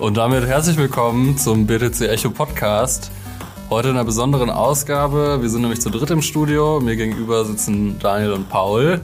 Und damit herzlich willkommen zum BTC Echo Podcast. Heute in einer besonderen Ausgabe. Wir sind nämlich zu dritt im Studio. Mir gegenüber sitzen Daniel und Paul.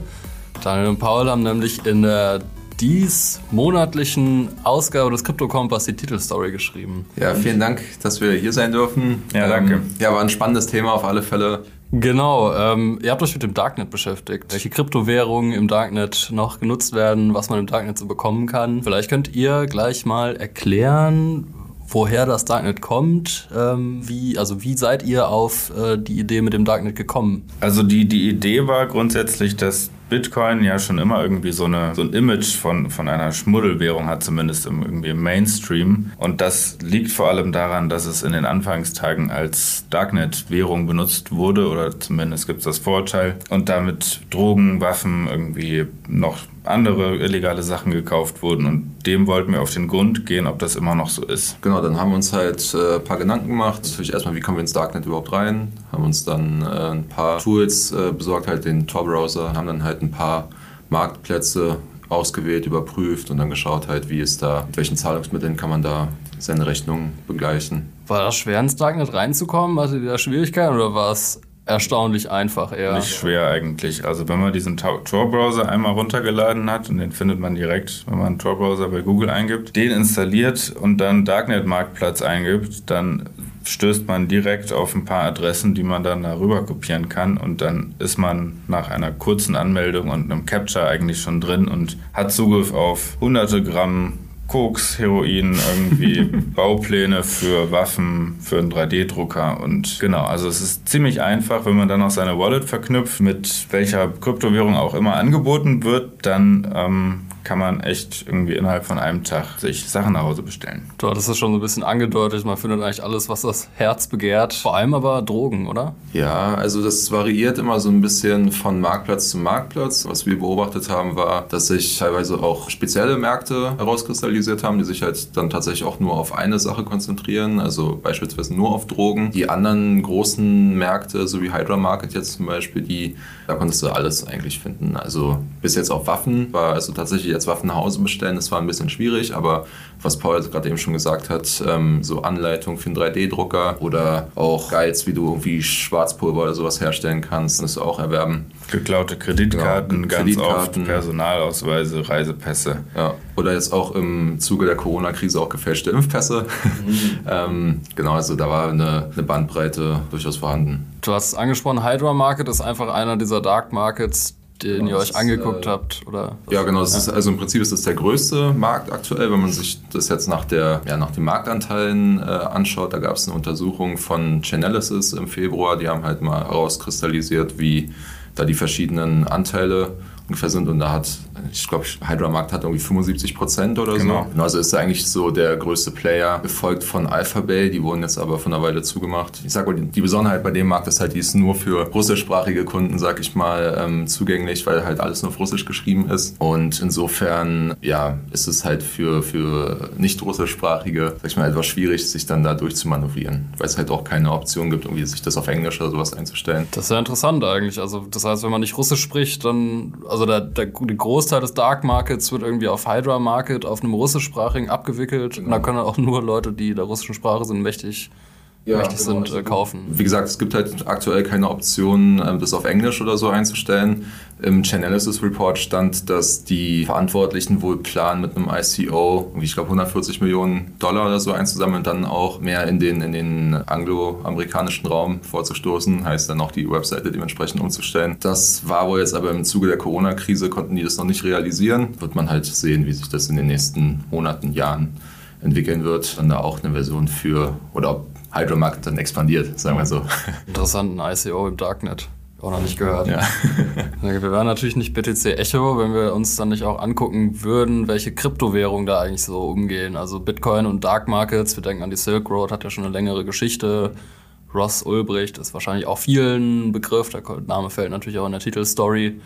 Daniel und Paul haben nämlich in der dies monatlichen Ausgabe des Crypto Kompass die Titelstory geschrieben. Ja, vielen Dank, dass wir hier sein dürfen. Ja, danke. Ähm, ja, war ein spannendes Thema auf alle Fälle. Genau, ähm, ihr habt euch mit dem Darknet beschäftigt. Welche Kryptowährungen im Darknet noch genutzt werden, was man im Darknet so bekommen kann. Vielleicht könnt ihr gleich mal erklären, woher das Darknet kommt. Ähm, wie, also wie seid ihr auf äh, die Idee mit dem Darknet gekommen? Also die, die Idee war grundsätzlich, dass Bitcoin ja schon immer irgendwie so, eine, so ein Image von, von einer Schmuddelwährung hat, zumindest im, irgendwie im Mainstream. Und das liegt vor allem daran, dass es in den Anfangstagen als Darknet-Währung benutzt wurde, oder zumindest gibt es das Vorteil, und damit Drogen, Waffen, irgendwie noch andere illegale Sachen gekauft wurden und dem wollten wir auf den Grund gehen, ob das immer noch so ist. Genau, dann haben wir uns halt äh, ein paar Gedanken gemacht. Natürlich erstmal, wie kommen wir ins Darknet überhaupt rein? Haben uns dann äh, ein paar Tools äh, besorgt, halt den Tor-Browser, haben dann halt ein paar Marktplätze ausgewählt, überprüft und dann geschaut halt, wie ist da, mit welchen Zahlungsmitteln kann man da seine Rechnung begleichen. War das schwer ins Darknet reinzukommen? Hatte ihr da Schwierigkeiten oder war es erstaunlich einfach eher. Nicht schwer eigentlich. Also wenn man diesen Tor-Browser einmal runtergeladen hat, und den findet man direkt, wenn man einen Tor-Browser bei Google eingibt, den installiert und dann Darknet-Marktplatz eingibt, dann stößt man direkt auf ein paar Adressen, die man dann darüber kopieren kann und dann ist man nach einer kurzen Anmeldung und einem Capture eigentlich schon drin und hat Zugriff auf hunderte Gramm Koks, Heroin, irgendwie Baupläne für Waffen, für einen 3D-Drucker und genau, also es ist ziemlich einfach, wenn man dann noch seine Wallet verknüpft, mit welcher Kryptowährung auch immer angeboten wird, dann ähm, kann man echt irgendwie innerhalb von einem Tag sich Sachen nach Hause bestellen. Du hattest es schon so ein bisschen angedeutet, man findet eigentlich alles, was das Herz begehrt. Vor allem aber Drogen, oder? Ja, also das variiert immer so ein bisschen von Marktplatz zu Marktplatz. Was wir beobachtet haben, war, dass sich teilweise auch spezielle Märkte herauskristallisiert haben, die sich halt dann tatsächlich auch nur auf eine Sache konzentrieren, also beispielsweise nur auf Drogen. Die anderen großen Märkte, so wie Hydra Market jetzt zum Beispiel, die, da konntest du alles eigentlich finden. Also bis jetzt auf Waffen war also tatsächlich jetzt Waffen nach Hause bestellen, das war ein bisschen schwierig, aber was Paul gerade eben schon gesagt hat, ähm, so Anleitung für einen 3D-Drucker oder auch Guides, wie du irgendwie Schwarzpulver oder sowas herstellen kannst, das auch erwerben. Geklaute Kreditkarten, genau, ganz oft Personalausweise, Reisepässe. Ja. Oder jetzt auch im Zuge der Corona-Krise auch gefälschte Impfpässe. Mhm. ähm, genau, also da war eine, eine Bandbreite durchaus vorhanden. Du hast angesprochen, Hydra Market ist einfach einer dieser Dark Markets, den ihr euch angeguckt äh, habt? Oder ja, genau. Ist, also im Prinzip ist das der größte Markt aktuell, wenn man sich das jetzt nach, der, ja, nach den Marktanteilen äh, anschaut. Da gab es eine Untersuchung von Chainalysis im Februar. Die haben halt mal herauskristallisiert, wie da die verschiedenen Anteile ungefähr sind. Und da hat, ich glaube, Hydramarkt hat irgendwie 75 Prozent oder genau. so. Also ist eigentlich so der größte Player, gefolgt von Alphabay. Die wurden jetzt aber von einer Weile zugemacht. Ich sage mal, die Besonderheit bei dem Markt ist halt, die ist nur für russischsprachige Kunden, sag ich mal, ähm, zugänglich, weil halt alles nur auf Russisch geschrieben ist. Und insofern, ja, ist es halt für, für nicht russischsprachige, sag ich mal, etwas schwierig, sich dann da durchzumanövrieren, weil es halt auch keine Option gibt, irgendwie sich das auf Englisch oder sowas einzustellen. Das ist ja interessant eigentlich. Also das heißt, wenn man nicht Russisch spricht, dann, also der, der, der, Großteil des Dark Markets wird irgendwie auf Hydra Market, auf einem russischsprachigen abgewickelt. Genau. Und da können auch nur Leute, die der russischen Sprache sind, mächtig ja, mächtig genau. sind, äh, kaufen. Wie gesagt, es gibt halt aktuell keine Option, ähm, das auf Englisch oder so einzustellen. Im Chainalysis Report stand, dass die Verantwortlichen wohl planen, mit einem ICO, ich glaube 140 Millionen Dollar oder so einzusammeln und dann auch mehr in den, in den angloamerikanischen Raum vorzustoßen, heißt dann auch die Webseite dementsprechend umzustellen. Das war wohl jetzt aber im Zuge der Corona-Krise, konnten die das noch nicht realisieren. Wird man halt sehen, wie sich das in den nächsten Monaten, Jahren entwickeln wird. Dann da auch eine Version für, oder ob Hydromarket dann expandiert, sagen wir so. Interessanten ICO im Darknet. Auch noch nicht gehört. Ja. wir wären natürlich nicht BTC Echo, wenn wir uns dann nicht auch angucken würden, welche Kryptowährungen da eigentlich so umgehen. Also Bitcoin und Dark Markets, wir denken an die Silk Road, hat ja schon eine längere Geschichte. Ross Ulbricht ist wahrscheinlich auch vielen Begriff, der Name fällt natürlich auch in der Titelstory.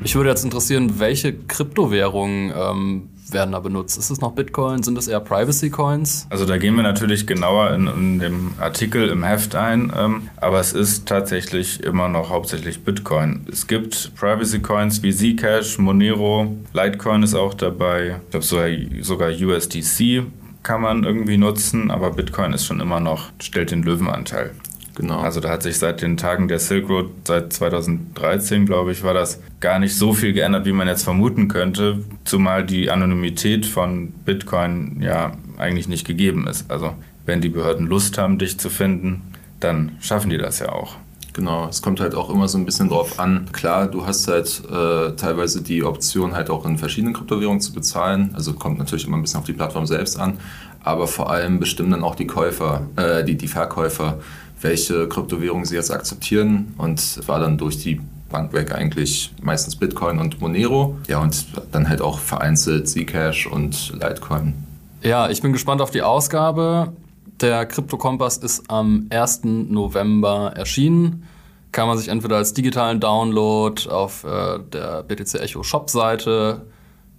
Mich würde jetzt interessieren, welche Kryptowährungen ähm, werden da benutzt? Ist es noch Bitcoin? Sind es eher Privacy Coins? Also da gehen wir natürlich genauer in, in dem Artikel im Heft ein, ähm, aber es ist tatsächlich immer noch hauptsächlich Bitcoin. Es gibt Privacy Coins wie Zcash, Monero, Litecoin ist auch dabei, ich glaube sogar, sogar USDC kann man irgendwie nutzen, aber Bitcoin ist schon immer noch, stellt den Löwenanteil. Genau. Also da hat sich seit den Tagen der Silk Road, seit 2013, glaube ich, war das gar nicht so viel geändert, wie man jetzt vermuten könnte, zumal die Anonymität von Bitcoin ja eigentlich nicht gegeben ist. Also wenn die Behörden Lust haben, dich zu finden, dann schaffen die das ja auch. Genau, es kommt halt auch immer so ein bisschen drauf an. Klar, du hast halt äh, teilweise die Option, halt auch in verschiedenen Kryptowährungen zu bezahlen. Also kommt natürlich immer ein bisschen auf die Plattform selbst an. Aber vor allem bestimmen dann auch die Käufer, äh, die, die Verkäufer, welche Kryptowährungen sie jetzt akzeptieren und war dann durch die Bank weg eigentlich meistens Bitcoin und Monero. Ja, und dann halt auch vereinzelt Zcash und Litecoin. Ja, ich bin gespannt auf die Ausgabe. Der Krypto-Kompass ist am 1. November erschienen. Kann man sich entweder als digitalen Download auf äh, der BTC Echo Shop-Seite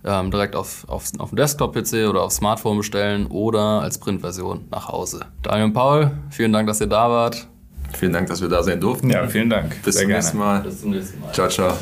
ähm, direkt auf, auf, auf dem Desktop-PC oder auf Smartphone bestellen oder als Printversion nach Hause. Daniel und Paul, vielen Dank, dass ihr da wart. Vielen Dank, dass wir da sein durften. Ja, vielen Dank. Bis Sehr zum gerne. nächsten Mal. Bis zum nächsten Mal. Ciao, ciao.